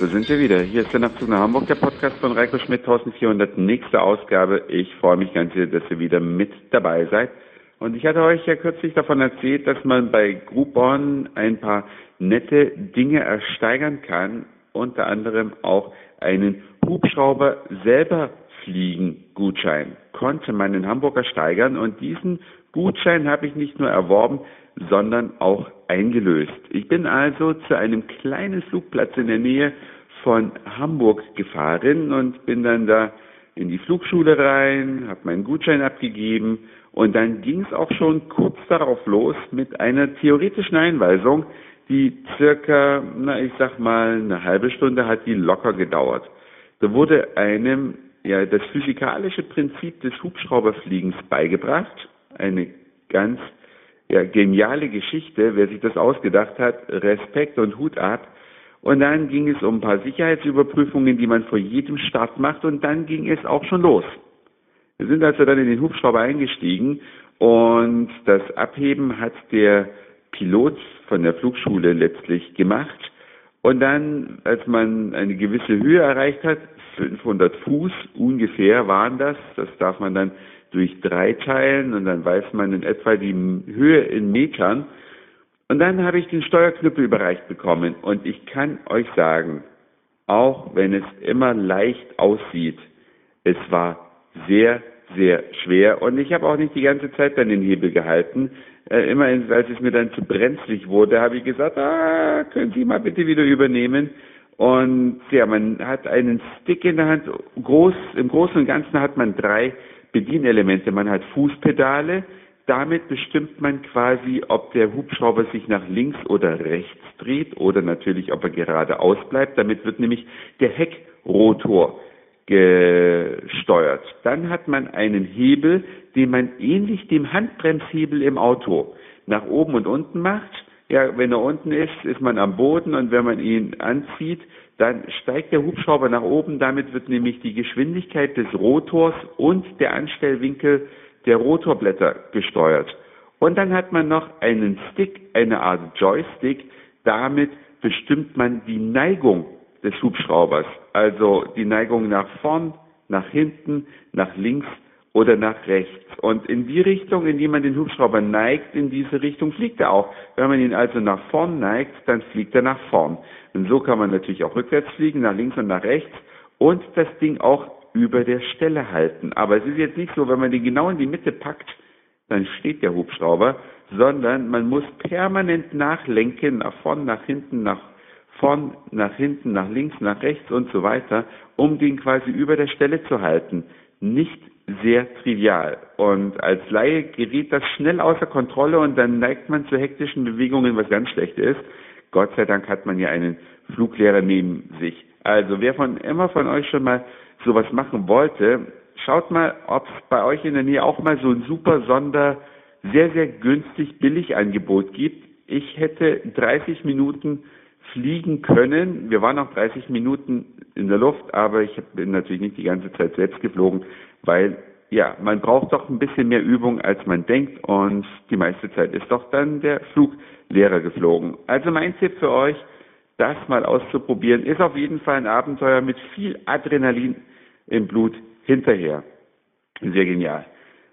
Da sind wir wieder. Hier ist der Nachtzug nach Hamburg, der Podcast von Reiko Schmidt, 1400, nächste Ausgabe. Ich freue mich ganz sehr, dass ihr wieder mit dabei seid. Und ich hatte euch ja kürzlich davon erzählt, dass man bei Groupon ein paar nette Dinge ersteigern kann, unter anderem auch einen Hubschrauber selber fliegen Gutschein konnte man in Hamburg ersteigern und diesen Gutschein habe ich nicht nur erworben, sondern auch eingelöst. Ich bin also zu einem kleinen Flugplatz in der Nähe von Hamburg gefahren und bin dann da in die Flugschule rein, habe meinen Gutschein abgegeben und dann ging es auch schon kurz darauf los mit einer theoretischen Einweisung, die circa, na ich sag mal, eine halbe Stunde hat die locker gedauert. Da wurde einem ja das physikalische Prinzip des Hubschrauberfliegens beigebracht, eine ganz ja, geniale Geschichte, wer sich das ausgedacht hat, Respekt und Hut ab. Und dann ging es um ein paar Sicherheitsüberprüfungen, die man vor jedem Start macht und dann ging es auch schon los. Wir sind also dann in den Hubschrauber eingestiegen und das Abheben hat der Pilot von der Flugschule letztlich gemacht. Und dann, als man eine gewisse Höhe erreicht hat, 500 Fuß ungefähr waren das, das darf man dann durch drei teilen und dann weiß man in etwa die Höhe in Metern. Und dann habe ich den Steuerknüppel überreicht bekommen und ich kann euch sagen, auch wenn es immer leicht aussieht, es war sehr, sehr schwer und ich habe auch nicht die ganze Zeit dann den Hebel gehalten. Äh, immer als es mir dann zu brenzlig wurde, habe ich gesagt, ah, können Sie mal bitte wieder übernehmen. Und ja, man hat einen Stick in der Hand. Groß, Im Großen und Ganzen hat man drei Bedienelemente. Man hat Fußpedale. Damit bestimmt man quasi, ob der Hubschrauber sich nach links oder rechts dreht oder natürlich, ob er geradeaus bleibt. Damit wird nämlich der Heckrotor gesteuert. Dann hat man einen Hebel, den man ähnlich dem Handbremshebel im Auto nach oben und unten macht. Ja, wenn er unten ist, ist man am Boden und wenn man ihn anzieht, dann steigt der Hubschrauber nach oben. Damit wird nämlich die Geschwindigkeit des Rotors und der Anstellwinkel der Rotorblätter gesteuert. Und dann hat man noch einen Stick, eine Art Joystick. Damit bestimmt man die Neigung des Hubschraubers. Also die Neigung nach vorn, nach hinten, nach links oder nach rechts. Und in die Richtung, in die man den Hubschrauber neigt, in diese Richtung fliegt er auch. Wenn man ihn also nach vorn neigt, dann fliegt er nach vorn. Und so kann man natürlich auch rückwärts fliegen, nach links und nach rechts und das Ding auch über der Stelle halten. Aber es ist jetzt nicht so, wenn man den genau in die Mitte packt, dann steht der Hubschrauber, sondern man muss permanent nachlenken, nach vorn, nach hinten, nach vorn, nach hinten, nach links, nach rechts und so weiter, um den quasi über der Stelle zu halten. Nicht sehr trivial. Und als Laie geriet das schnell außer Kontrolle und dann neigt man zu hektischen Bewegungen, was ganz schlecht ist. Gott sei Dank hat man ja einen Fluglehrer neben sich. Also wer von immer von euch schon mal sowas machen wollte, schaut mal, ob es bei euch in der Nähe auch mal so ein super Sonder, sehr, sehr günstig Billigangebot gibt. Ich hätte 30 Minuten fliegen können. Wir waren auch 30 Minuten in der Luft, aber ich bin natürlich nicht die ganze Zeit selbst geflogen, weil ja, man braucht doch ein bisschen mehr Übung, als man denkt und die meiste Zeit ist doch dann der Fluglehrer geflogen. Also mein Tipp für euch, das mal auszuprobieren, ist auf jeden Fall ein Abenteuer mit viel Adrenalin im Blut hinterher. Sehr genial.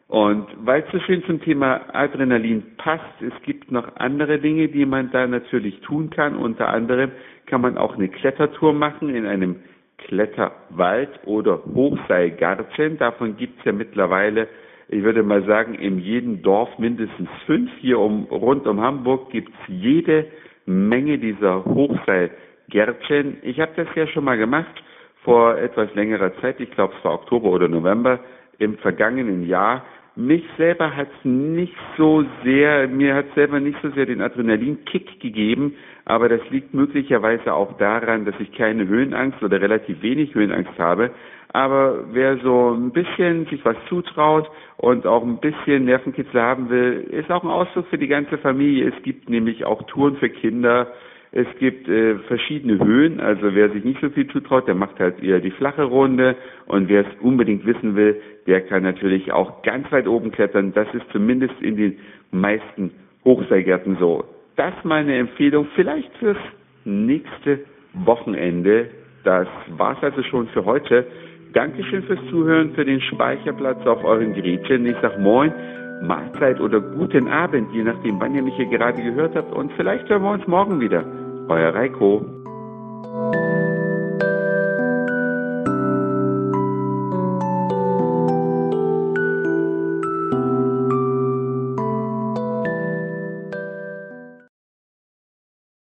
Und weil es so schön zum Thema Adrenalin passt, es gibt noch andere Dinge, die man da natürlich tun kann. Unter anderem kann man auch eine Klettertour machen in einem Kletterwald oder Hochseilgarten. Davon gibt es ja mittlerweile, ich würde mal sagen, in jedem Dorf mindestens fünf. Hier um, rund um Hamburg gibt es jede Menge dieser Hochseilgärtchen. Ich habe das ja schon mal gemacht vor etwas längerer Zeit. Ich glaube, es war Oktober oder November im vergangenen Jahr. Mich selber hat es nicht so sehr, mir hat selber nicht so sehr den Adrenalinkick gegeben, aber das liegt möglicherweise auch daran, dass ich keine Höhenangst oder relativ wenig Höhenangst habe. Aber wer so ein bisschen sich was zutraut und auch ein bisschen Nervenkitzel haben will, ist auch ein Ausdruck für die ganze Familie. Es gibt nämlich auch Touren für Kinder, es gibt äh, verschiedene Höhen, also wer sich nicht so viel zutraut, der macht halt eher die flache Runde und wer es unbedingt wissen will, der kann natürlich auch ganz weit oben klettern. Das ist zumindest in den meisten Hochseilgärten so. Das meine Empfehlung vielleicht fürs nächste Wochenende. Das war's also schon für heute. Dankeschön fürs Zuhören, für den Speicherplatz auf euren Gerätchen. Ich sag Moin, Mahlzeit oder guten Abend, je nachdem, wann ihr mich hier gerade gehört habt. Und vielleicht hören wir uns morgen wieder. Euer Reiko.